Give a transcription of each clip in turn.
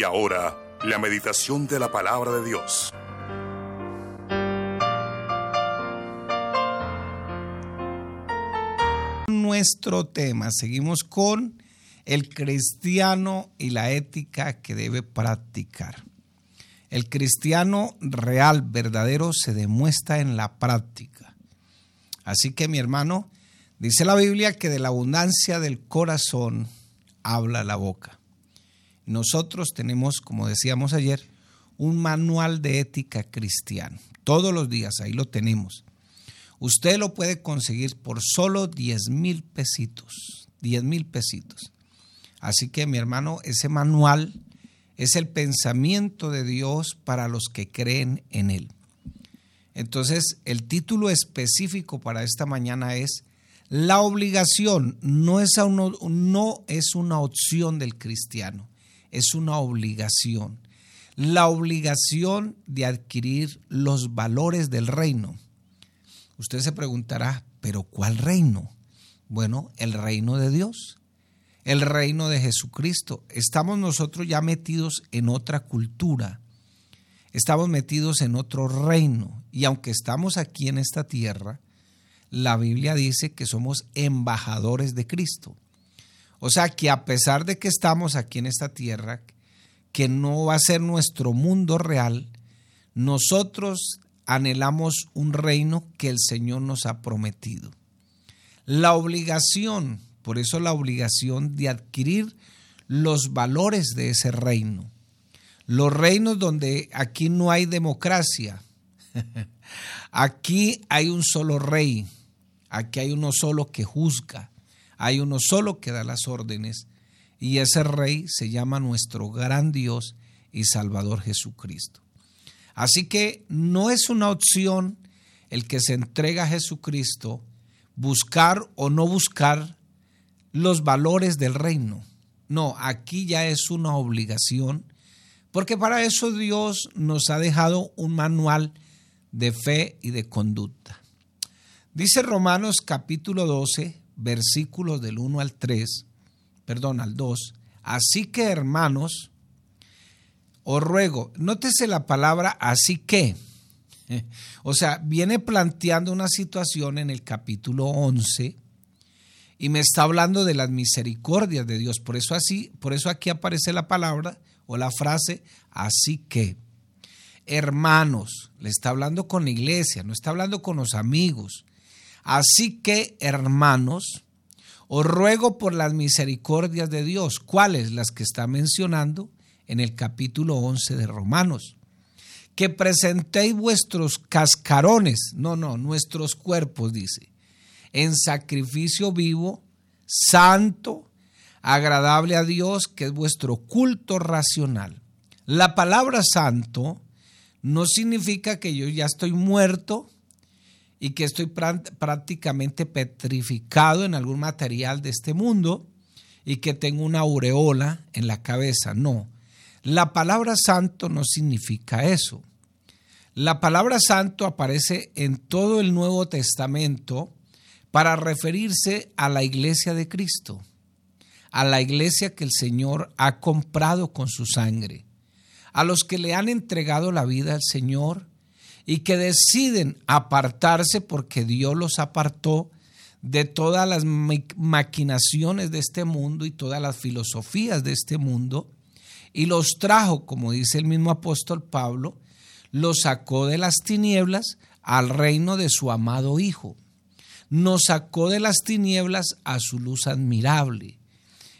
Y ahora, la meditación de la palabra de Dios. Nuestro tema, seguimos con el cristiano y la ética que debe practicar. El cristiano real, verdadero, se demuestra en la práctica. Así que mi hermano, dice la Biblia que de la abundancia del corazón habla la boca. Nosotros tenemos, como decíamos ayer, un manual de ética cristiana. Todos los días, ahí lo tenemos. Usted lo puede conseguir por solo 10 mil pesitos. 10 mil pesitos. Así que mi hermano, ese manual es el pensamiento de Dios para los que creen en Él. Entonces, el título específico para esta mañana es La obligación no es, no es una opción del cristiano es una obligación. La obligación de adquirir los valores del reino. Usted se preguntará, ¿pero cuál reino? Bueno, el reino de Dios, el reino de Jesucristo. Estamos nosotros ya metidos en otra cultura, estamos metidos en otro reino. Y aunque estamos aquí en esta tierra, la Biblia dice que somos embajadores de Cristo. O sea que a pesar de que estamos aquí en esta tierra, que no va a ser nuestro mundo real, nosotros anhelamos un reino que el Señor nos ha prometido. La obligación, por eso la obligación de adquirir los valores de ese reino. Los reinos donde aquí no hay democracia, aquí hay un solo rey, aquí hay uno solo que juzga, hay uno solo que da las órdenes y ese rey se llama nuestro gran Dios y Salvador Jesucristo. Así que no es una opción el que se entrega a Jesucristo buscar o no buscar los valores del reino. No, aquí ya es una obligación, porque para eso Dios nos ha dejado un manual de fe y de conducta. Dice Romanos capítulo 12, versículos del 1 al 3, perdón, al 2. Así que hermanos, os ruego, nótese la palabra así que. O sea, viene planteando una situación en el capítulo 11 y me está hablando de las misericordias de Dios. Por eso así, por eso aquí aparece la palabra o la frase así que. Hermanos, le está hablando con la iglesia, no está hablando con los amigos. Así que, hermanos, os ruego por las misericordias de Dios. ¿Cuáles? Las que está mencionando en el capítulo 11 de Romanos. Que presentéis vuestros cascarones, no, no, nuestros cuerpos, dice, en sacrificio vivo, santo, agradable a Dios, que es vuestro culto racional. La palabra santo no significa que yo ya estoy muerto, y que estoy prácticamente petrificado en algún material de este mundo y que tengo una aureola en la cabeza. No, la palabra santo no significa eso. La palabra santo aparece en todo el Nuevo Testamento para referirse a la iglesia de Cristo, a la iglesia que el Señor ha comprado con su sangre, a los que le han entregado la vida al Señor y que deciden apartarse porque Dios los apartó de todas las maquinaciones de este mundo y todas las filosofías de este mundo y los trajo, como dice el mismo apóstol Pablo, los sacó de las tinieblas al reino de su amado Hijo. Nos sacó de las tinieblas a su luz admirable.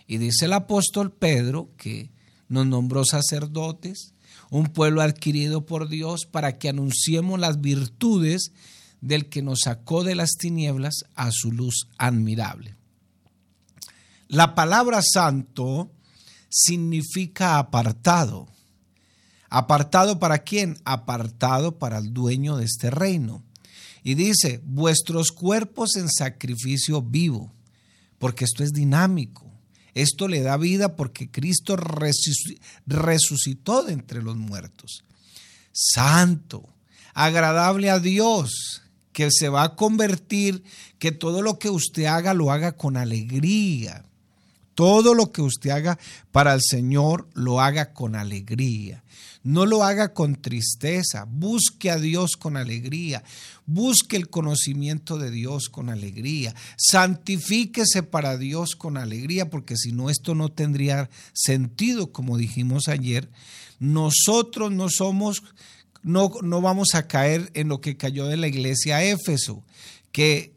Y dice el apóstol Pedro que nos nombró sacerdotes, un pueblo adquirido por Dios para que anunciemos las virtudes del que nos sacó de las tinieblas a su luz admirable. La palabra santo significa apartado. ¿Apartado para quién? Apartado para el dueño de este reino. Y dice, vuestros cuerpos en sacrificio vivo, porque esto es dinámico. Esto le da vida porque Cristo resucitó de entre los muertos. Santo, agradable a Dios, que se va a convertir, que todo lo que usted haga lo haga con alegría. Todo lo que usted haga para el Señor, lo haga con alegría. No lo haga con tristeza. Busque a Dios con alegría. Busque el conocimiento de Dios con alegría. Santifíquese para Dios con alegría, porque si no, esto no tendría sentido, como dijimos ayer. Nosotros no somos, no, no vamos a caer en lo que cayó de la iglesia Éfeso, que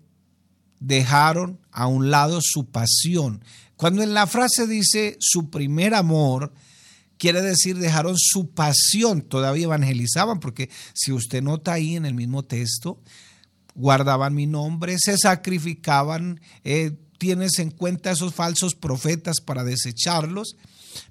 dejaron a un lado su pasión. Cuando en la frase dice su primer amor, quiere decir dejaron su pasión, todavía evangelizaban, porque si usted nota ahí en el mismo texto, guardaban mi nombre, se sacrificaban, eh, tienes en cuenta esos falsos profetas para desecharlos,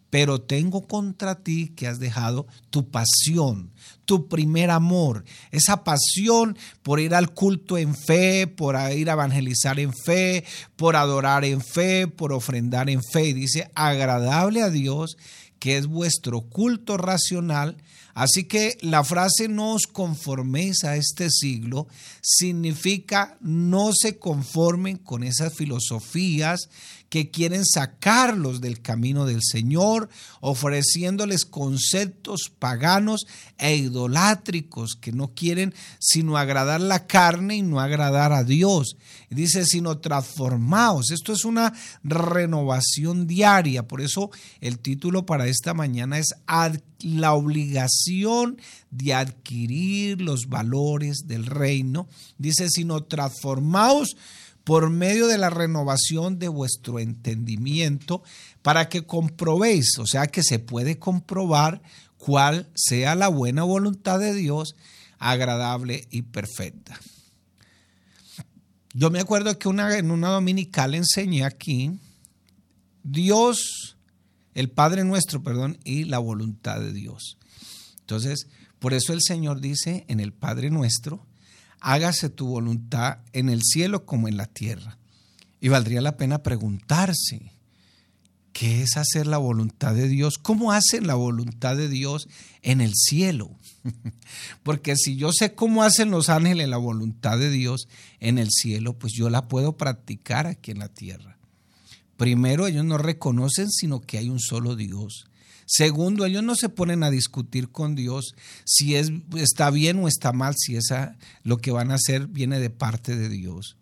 pero tengo contra ti que has dejado tu pasión, tu primer amor, esa pasión por ir al culto en fe, por ir a evangelizar en fe, por adorar en fe, por ofrendar en fe. dice, agradable a Dios que es vuestro culto racional. Así que la frase no os conforméis a este siglo significa no se conformen con esas filosofías que quieren sacarlos del camino del Señor, ofreciéndoles conceptos paganos e idolátricos que no quieren sino agradar la carne y no agradar a Dios. Dice, sino transformaos. Esto es una renovación diaria. Por eso el título para esta mañana es la obligación de adquirir los valores del reino. Dice, sino transformaos por medio de la renovación de vuestro entendimiento para que comprobéis, o sea que se puede comprobar cuál sea la buena voluntad de Dios, agradable y perfecta. Yo me acuerdo que una, en una dominical enseñé aquí Dios, el Padre nuestro, perdón, y la voluntad de Dios. Entonces, por eso el Señor dice en el Padre nuestro, hágase tu voluntad en el cielo como en la tierra. Y valdría la pena preguntarse, ¿qué es hacer la voluntad de Dios? ¿Cómo hacen la voluntad de Dios en el cielo? Porque si yo sé cómo hacen los ángeles la voluntad de Dios en el cielo, pues yo la puedo practicar aquí en la tierra. Primero, ellos no reconocen sino que hay un solo Dios. Segundo, ellos no se ponen a discutir con Dios si es, está bien o está mal, si esa, lo que van a hacer viene de parte de Dios.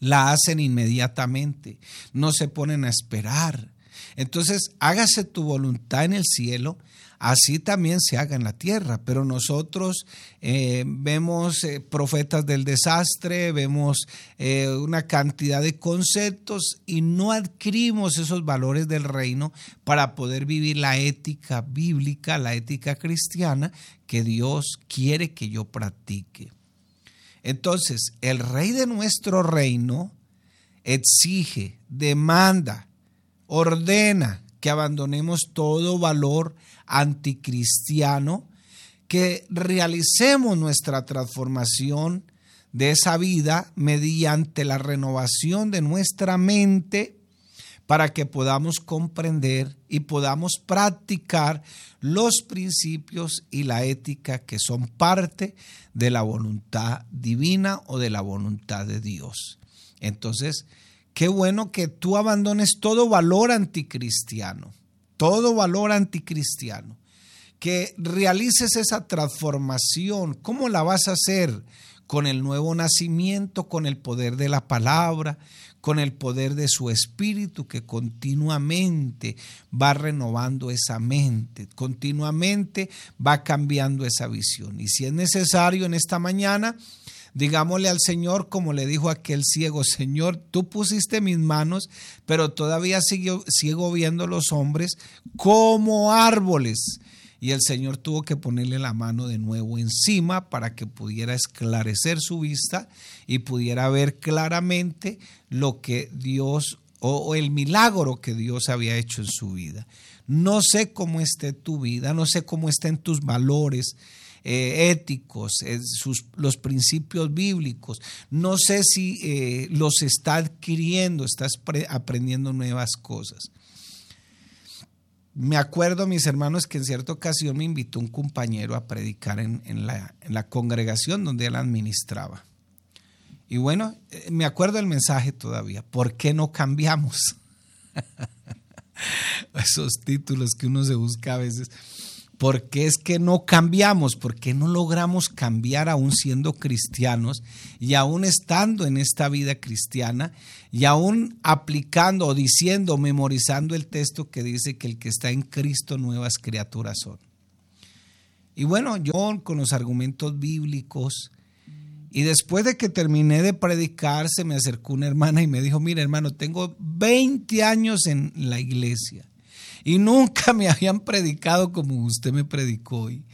La hacen inmediatamente, no se ponen a esperar. Entonces, hágase tu voluntad en el cielo así también se haga en la tierra. Pero nosotros eh, vemos eh, profetas del desastre, vemos eh, una cantidad de conceptos y no adquirimos esos valores del reino para poder vivir la ética bíblica, la ética cristiana que Dios quiere que yo practique. Entonces, el rey de nuestro reino exige, demanda, ordena que abandonemos todo valor anticristiano, que realicemos nuestra transformación de esa vida mediante la renovación de nuestra mente para que podamos comprender y podamos practicar los principios y la ética que son parte de la voluntad divina o de la voluntad de Dios. Entonces, qué bueno que tú abandones todo valor anticristiano todo valor anticristiano, que realices esa transformación. ¿Cómo la vas a hacer? Con el nuevo nacimiento, con el poder de la palabra, con el poder de su espíritu que continuamente va renovando esa mente, continuamente va cambiando esa visión. Y si es necesario en esta mañana, Digámosle al Señor, como le dijo aquel ciego, Señor, tú pusiste mis manos, pero todavía sigo, sigo viendo los hombres como árboles. Y el Señor tuvo que ponerle la mano de nuevo encima para que pudiera esclarecer su vista y pudiera ver claramente lo que Dios o, el milagro que Dios había hecho en su vida. No sé cómo esté tu vida, no sé cómo estén tus valores, eh, éticos, sus, los principios bíblicos. No sé si eh, los está adquiriendo, estás aprendiendo nuevas cosas. Me acuerdo, mis hermanos, que en cierta ocasión me invitó un compañero a predicar en, la, la, congregación donde él administraba. Y bueno, eh, me acuerdo el mensaje todavía. ¿Por qué no cambiamos? Esos títulos que uno se busca a veces. Porque es que no cambiamos? ¿Por qué no logramos cambiar aún siendo cristianos y aún estando en esta vida cristiana y aún aplicando o diciendo, memorizando el texto que dice que el que está en Cristo nuevas criaturas son? Y bueno, yo con los argumentos bíblicos, y después de que terminé de predicar, se me acercó una hermana y me dijo, mira hermano, tengo 20 años en la iglesia y nunca me habían predicado como usted me predicó hoy.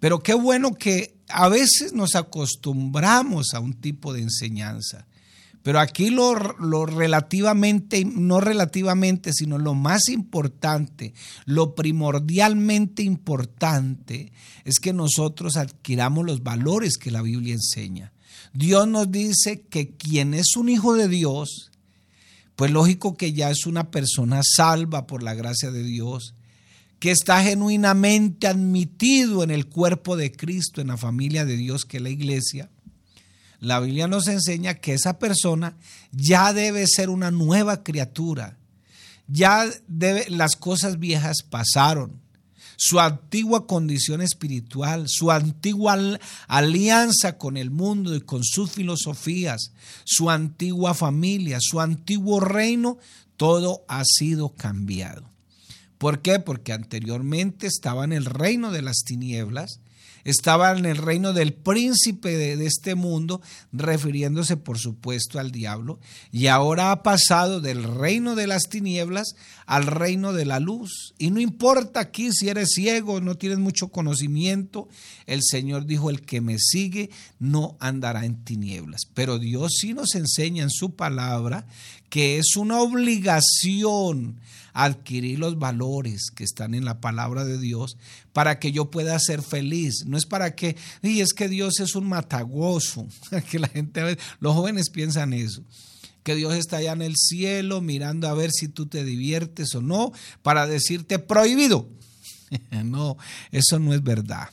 Pero qué bueno que a veces nos acostumbramos a un tipo de enseñanza. Pero aquí lo, lo, relativamente, no relativamente, sino lo más importante, lo primordialmente importante, es que nosotros adquiramos los valores que la Biblia enseña. Dios nos dice que quien es un hijo de Dios, pues lógico que ya es una persona salva por la gracia de Dios, que está genuinamente admitido en el cuerpo de Cristo, en la familia de Dios que es la iglesia la Biblia nos enseña que esa persona ya debe ser una nueva criatura. Ya debe, las cosas viejas pasaron. Su antigua condición espiritual, su antigua alianza con el mundo y con sus filosofías, su antigua familia, su antiguo reino, todo ha sido cambiado. ¿Por qué? Porque anteriormente estaba en el reino de las tinieblas estaba en el reino del príncipe de, este mundo, refiriéndose por supuesto al diablo, y ahora ha pasado del reino de las tinieblas al reino de la luz. Y no importa aquí si eres ciego, no tienes mucho conocimiento, el Señor dijo, el que me sigue no andará en tinieblas. Pero Dios sí nos enseña en su palabra que es una obligación adquirir los valores que están en la palabra de Dios para que yo pueda ser feliz. No es para que, y es que Dios es un matagoso, que la gente, los jóvenes piensan eso que Dios está allá en el cielo mirando a ver si tú te diviertes o no, para decirte prohibido. No, eso no es verdad.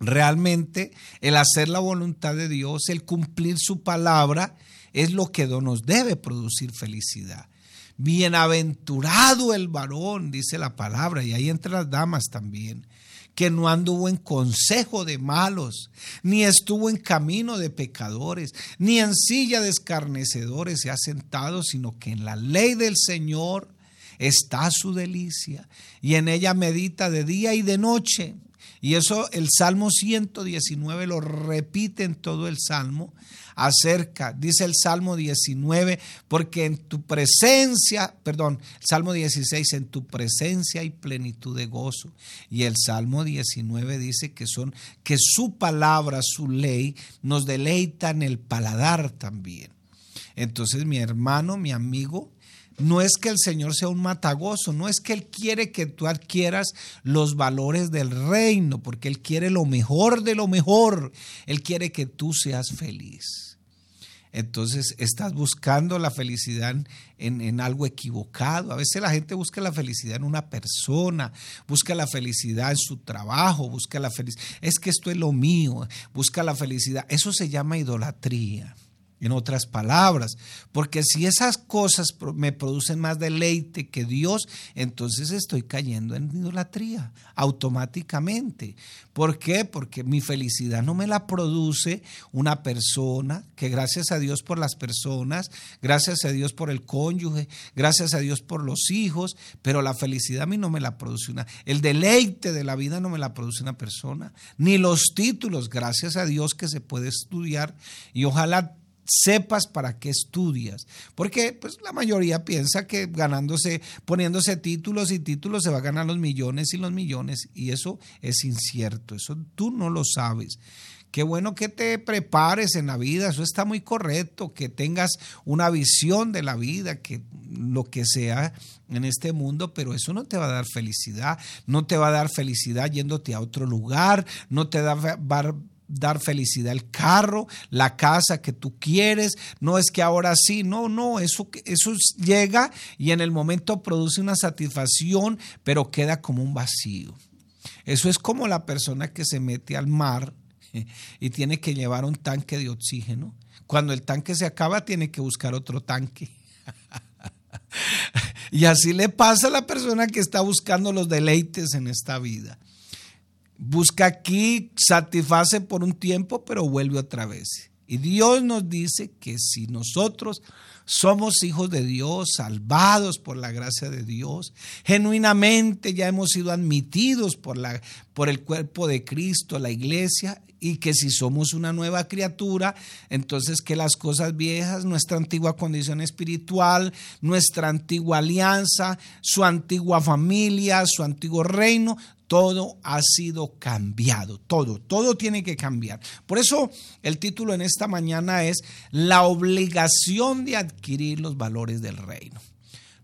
Realmente el hacer la voluntad de Dios, el cumplir su palabra, es lo que nos debe producir felicidad. Bienaventurado el varón, dice la palabra, y ahí entre las damas también, que no anduvo en consejo de malos, ni estuvo en camino de pecadores, ni en silla de escarnecedores se ha sentado, sino que en la ley del Señor está su delicia, y en ella medita de día y de noche. Y eso el Salmo 119 lo repite en todo el Salmo acerca, dice el Salmo 19, porque en tu presencia, perdón, Salmo 16, en tu presencia hay plenitud de gozo. Y el Salmo 19 dice que son, que su palabra, su ley, nos deleita en el paladar también. Entonces, mi hermano, mi amigo, no es que el Señor sea un matagoso, no es que Él quiere que tú adquieras los valores del reino, porque Él quiere lo mejor de lo mejor. Él quiere que tú seas feliz. Entonces estás buscando la felicidad en, en, algo equivocado. A veces la gente busca la felicidad en una persona, busca la felicidad en su trabajo, busca la felicidad. Es que esto es lo mío, busca la felicidad. Eso se llama idolatría en otras palabras. Porque si esas cosas me producen más deleite que Dios, entonces estoy cayendo en idolatría automáticamente. ¿Por qué? Porque mi felicidad no me la produce una persona, que gracias a Dios por las personas, gracias a Dios por el cónyuge, gracias a Dios por los hijos, pero la felicidad a mí no me la produce una, el deleite de la vida no me la produce una persona, ni los títulos, gracias a Dios que se puede estudiar y ojalá sepas para qué estudias. Porque pues la mayoría piensa que ganándose, poniéndose títulos y títulos se va a ganar los millones y los millones y eso es incierto, eso tú no lo sabes. Qué bueno que te prepares en la vida, eso está muy correcto, que tengas una visión de la vida, que lo que sea en este mundo, pero eso no te va a dar felicidad, no te va a dar felicidad yéndote a otro lugar, no te va a dar dar felicidad el carro, la casa que tú quieres, no es que ahora sí, no, no, eso, eso llega y en el momento produce una satisfacción, pero queda como un vacío. Eso es como la persona que se mete al mar y tiene que llevar un tanque de oxígeno. Cuando el tanque se acaba, tiene que buscar otro tanque. y así le pasa a la persona que está buscando los deleites en esta vida. Busca aquí, satisface por un tiempo, pero vuelve otra vez. Y Dios nos dice que si nosotros somos hijos de Dios, salvados por la gracia de Dios. Genuinamente ya hemos sido admitidos por, la, por el cuerpo de Cristo, la iglesia, y que si somos una nueva criatura, entonces que las cosas viejas, nuestra antigua condición espiritual, nuestra antigua alianza, su antigua familia, su antiguo reino, todo ha sido cambiado, todo, todo tiene que cambiar. Por eso el título en esta mañana es La obligación de adquirir los valores del reino.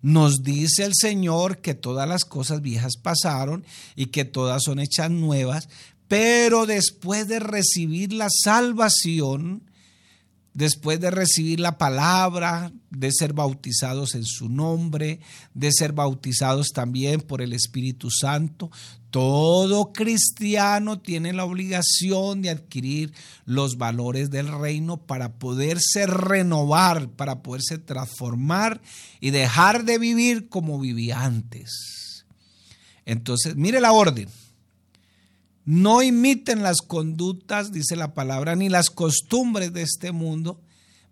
Nos dice el Señor que todas las cosas viejas pasaron y que todas son hechas nuevas, pero después de recibir la salvación, después de recibir la palabra, de ser bautizados en su nombre, de ser bautizados también por el Espíritu Santo, todo cristiano tiene la obligación de adquirir los valores del reino para poderse renovar, para poderse transformar y dejar de vivir como vivía antes. Entonces, mire la orden. No imiten las conductas, dice la palabra, ni las costumbres de este mundo,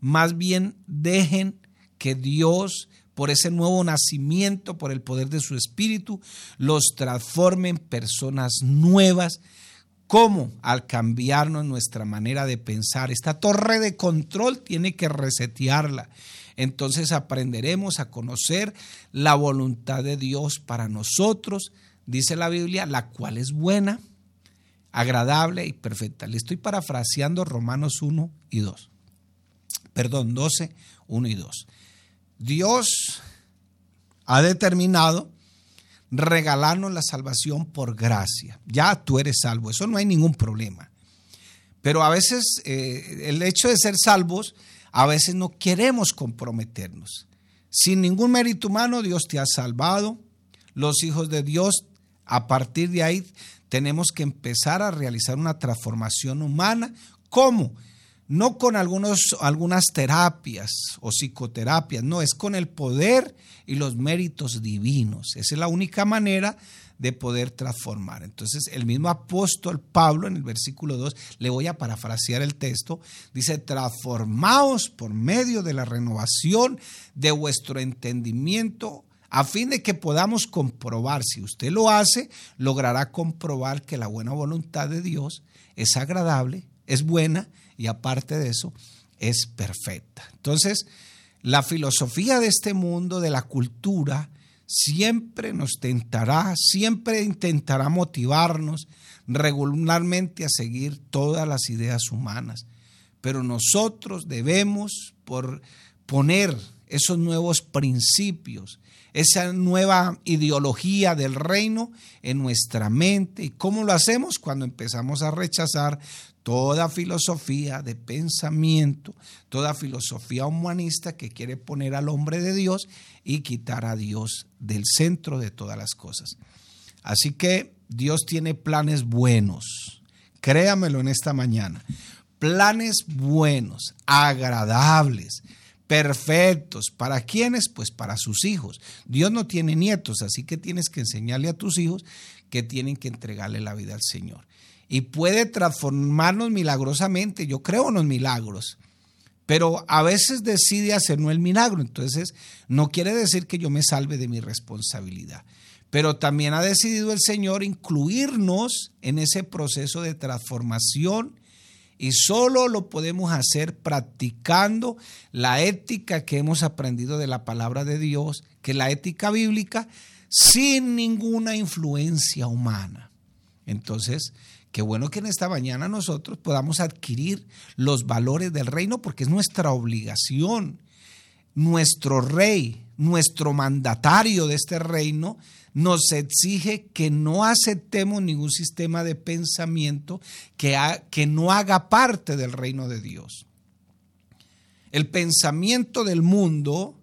más bien dejen que Dios, por ese nuevo nacimiento, por el poder de su Espíritu, los transforme en personas nuevas. ¿Cómo? Al cambiarnos nuestra manera de pensar. Esta torre de control tiene que resetearla. Entonces aprenderemos a conocer la voluntad de Dios para nosotros, dice la Biblia, la cual es buena, agradable y perfecta. Le estoy parafraseando Romanos 1 y 2. Perdón, 12, 1 y 2. Dios ha determinado regalarnos la salvación por gracia. Ya tú eres salvo, eso no hay ningún problema. Pero a veces eh, el hecho de ser salvos, a veces no queremos comprometernos. Sin ningún mérito humano, Dios te ha salvado. Los hijos de Dios, a partir de ahí, tenemos que empezar a realizar una transformación humana. ¿Cómo? No con algunos, algunas terapias o psicoterapias, no, es con el poder y los méritos divinos. Esa es la única manera de poder transformar. Entonces, el mismo apóstol Pablo en el versículo 2, le voy a parafrasear el texto, dice, transformaos por medio de la renovación de vuestro entendimiento a fin de que podamos comprobar, si usted lo hace, logrará comprobar que la buena voluntad de Dios es agradable, es buena y aparte de eso, es perfecta. Entonces, la filosofía de este mundo, de la cultura, siempre nos tentará, siempre intentará motivarnos regularmente a seguir todas las ideas humanas. Pero nosotros debemos por poner esos nuevos principios, esa nueva ideología del reino en nuestra mente. ¿Y cómo lo hacemos? Cuando empezamos a rechazar toda filosofía de pensamiento, toda filosofía humanista que quiere poner al hombre de Dios y quitar a Dios del centro de todas las cosas. Así que Dios tiene planes buenos. Créamelo en esta mañana. Planes buenos, agradables, perfectos. ¿Para quiénes? Pues para sus hijos. Dios no tiene nietos, así que tienes que enseñarle a tus hijos que tienen que entregarle la vida al Señor. Y puede transformarnos milagrosamente. Yo creo en los milagros. Pero a veces decide hacer no el milagro. Entonces, no quiere decir que yo me salve de mi responsabilidad. Pero también ha decidido el Señor incluirnos en ese proceso de transformación y solo lo podemos hacer practicando la ética que hemos aprendido de la palabra de Dios, que es la ética bíblica, sin ninguna influencia humana. Entonces, qué bueno que en esta mañana nosotros podamos adquirir los valores del reino porque es nuestra obligación. Nuestro rey, nuestro mandatario de este reino, nos exige que no aceptemos ningún sistema de pensamiento que, que no haga parte del reino de Dios. El pensamiento del mundo,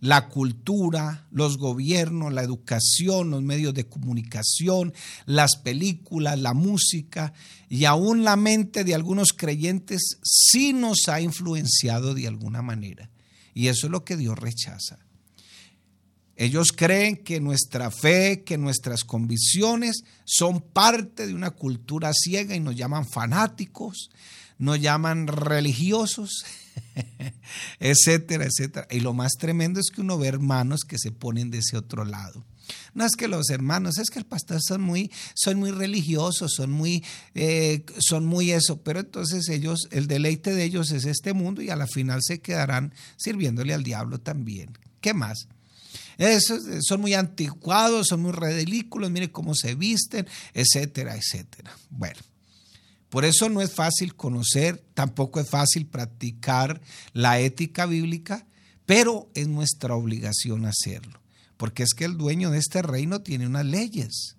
la cultura, los gobiernos, la educación, los medios de comunicación, las películas, la música y aún la mente de algunos creyentes sí nos ha influenciado de alguna manera. Y eso es lo que Dios rechaza. Ellos creen que nuestra fe, que nuestras convicciones son parte de una cultura ciega y nos llaman fanáticos, nos llaman religiosos, etcétera, etcétera. Y lo más tremendo es que uno ve hermanos que se ponen de ese otro lado. No es que los hermanos, es que el pastor son muy, son muy religiosos, son muy, eh, son muy eso, pero entonces ellos, el deleite de ellos es este mundo y a la final se quedarán sirviéndole al diablo también. ¿Qué más? son muy anticuados, son muy ridículos, mire cómo se visten, etcétera, etcétera. Bueno, por eso no es fácil conocer, tampoco es fácil practicar la ética bíblica, pero es nuestra obligación hacerlo porque es que el dueño de este reino tiene unas leyes,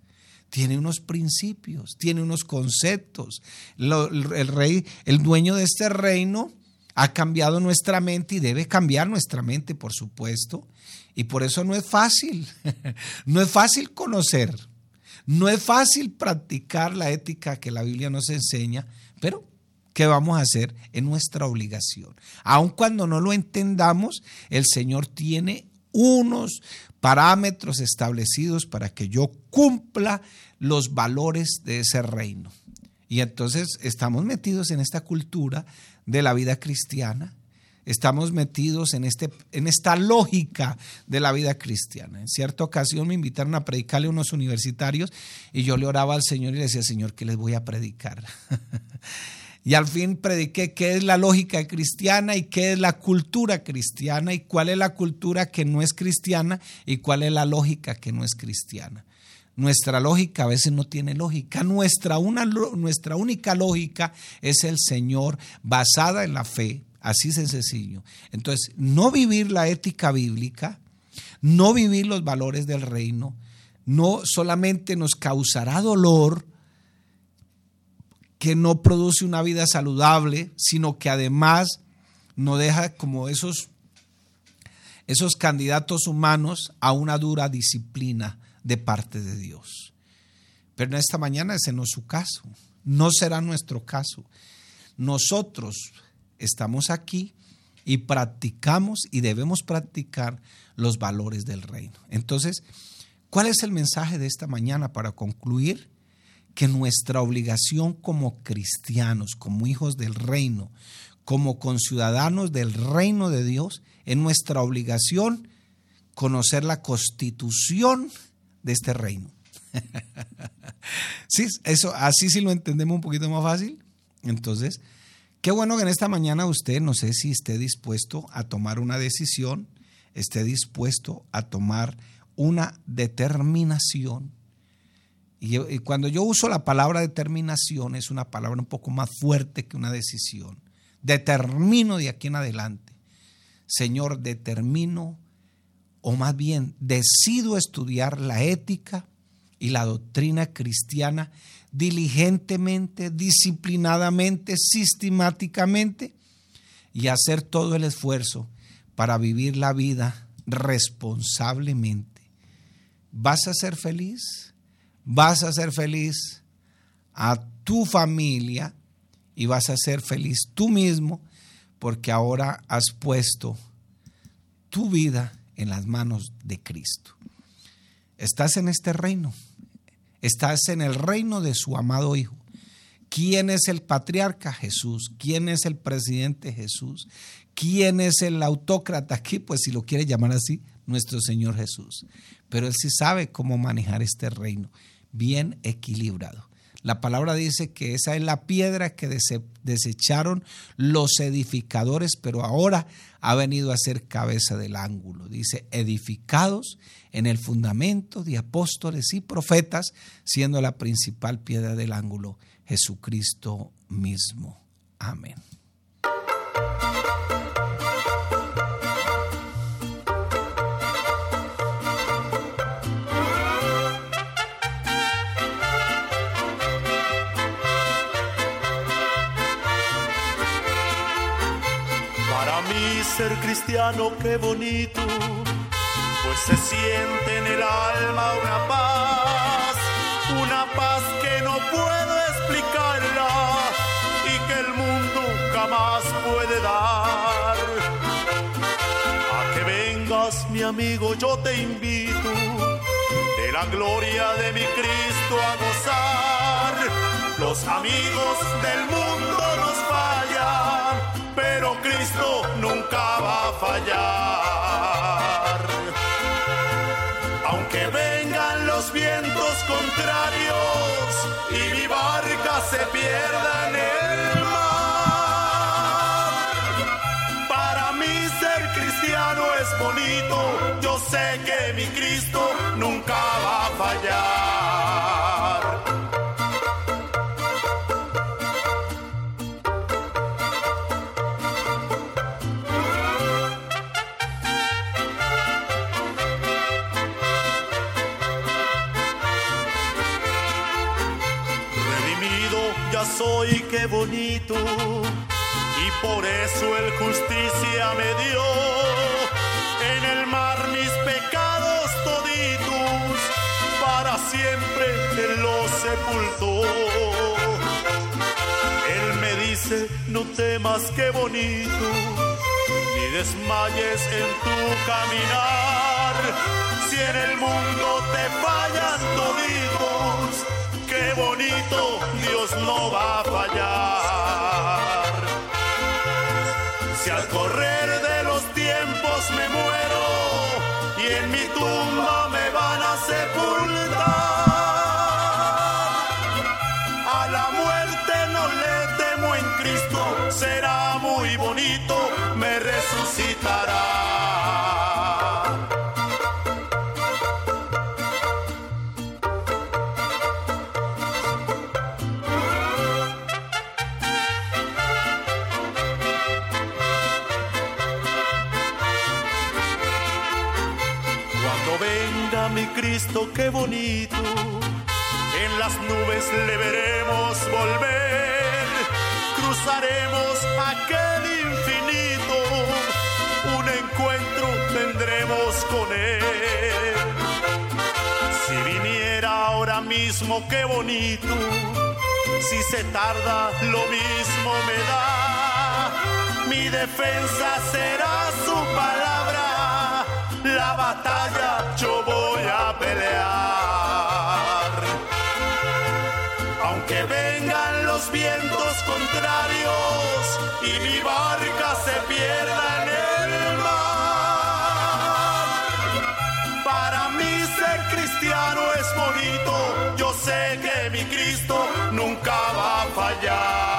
tiene unos principios, tiene unos conceptos. el rey, el dueño de este reino ha cambiado nuestra mente y debe cambiar nuestra mente, por supuesto. Y por eso no es fácil, no es fácil conocer, no es fácil practicar la ética que la Biblia nos enseña, pero ¿qué vamos a hacer? Es nuestra obligación. Aun cuando no lo entendamos, el Señor tiene unos parámetros establecidos para que yo cumpla los valores de ese reino. Y entonces estamos metidos en esta cultura de la vida cristiana, estamos metidos en, este, en esta lógica de la vida cristiana. En cierta ocasión me invitaron a predicarle a unos universitarios y yo le oraba al Señor y le decía, Señor, ¿qué les voy a predicar? Y al fin prediqué qué es la lógica cristiana y qué es la cultura cristiana y cuál es la cultura que no es cristiana y cuál es la lógica que no es cristiana. Nuestra lógica a veces no tiene lógica. Nuestra, una, nuestra única lógica es el Señor basada en la fe. Así es sencillo. Entonces, no vivir la ética bíblica, no vivir los valores del reino, no solamente nos causará dolor, que no produce una vida saludable, sino que además no deja como esos, esos candidatos humanos a una dura disciplina de parte de Dios. Pero en esta mañana ese no es su caso, no será nuestro caso. Nosotros estamos aquí y practicamos y debemos practicar los valores del reino. Entonces, ¿cuál es el mensaje de esta mañana para concluir? Que nuestra obligación como cristianos, como hijos del reino, como conciudadanos del reino de Dios, es nuestra obligación conocer la constitución de este reino. sí, eso, así sí lo entendemos un poquito más fácil. Entonces, qué bueno que en esta mañana usted, no sé si esté dispuesto a tomar una decisión, esté dispuesto a tomar una determinación y, cuando yo uso la palabra determinación, es una palabra un poco más fuerte que una decisión. Determino de aquí en adelante. Señor, determino, o más bien decido estudiar la ética y la doctrina cristiana diligentemente, disciplinadamente, sistemáticamente y hacer todo el esfuerzo para vivir la vida responsablemente. ¿Vas a ser feliz? Vas a ser feliz a tu familia y vas a ser feliz tú mismo porque ahora has puesto tu vida en las manos de Cristo. Estás en este reino, estás en el reino de su amado Hijo. ¿Quién es el patriarca? Jesús. ¿Quién es el presidente? Jesús. ¿Quién es el autócrata aquí? Pues si lo quiere llamar así, nuestro Señor Jesús. Pero Él sí sabe cómo manejar este reino bien equilibrado. La palabra dice que esa es la piedra que desecharon los edificadores, pero ahora ha venido a ser cabeza del ángulo. Dice, edificados en el fundamento de apóstoles y profetas, siendo la principal piedra del ángulo Jesucristo mismo. Amén. Ser cristiano, qué bonito, pues se siente en el alma una paz, una paz que no puedo explicarla y que el mundo jamás puede dar. A que vengas, mi amigo, yo te invito de la gloria de mi Cristo a gozar. Los amigos del mundo nos fallan, pero Cristo nunca va a fallar. Aunque vengan los vientos contrarios y mi barca se pierda en el es bonito, yo sé que mi Cristo nunca va a fallar. Qué bonito, y por eso el justicia me dio en el mar mis pecados toditos, para siempre Él los sepultó. Él me dice, no temas qué bonito, ni desmayes en tu caminar. Si en el mundo te fallan toditos, bonito Dios no va a fallar. Si al correr de los tiempos me muero y en mi tumba me qué bonito. En las nubes le veremos volver. Cruzaremos aquel infinito. Un encuentro tendremos con Él. Si viniera ahora mismo, qué bonito. Si se tarda, lo mismo me da. Mi defensa será su palabra la batalla yo voy a Aunque vengan los vientos contrarios y mi barca se pierda en el mar. Para mí ser cristiano es bonito, yo sé que mi Cristo nunca va a fallar.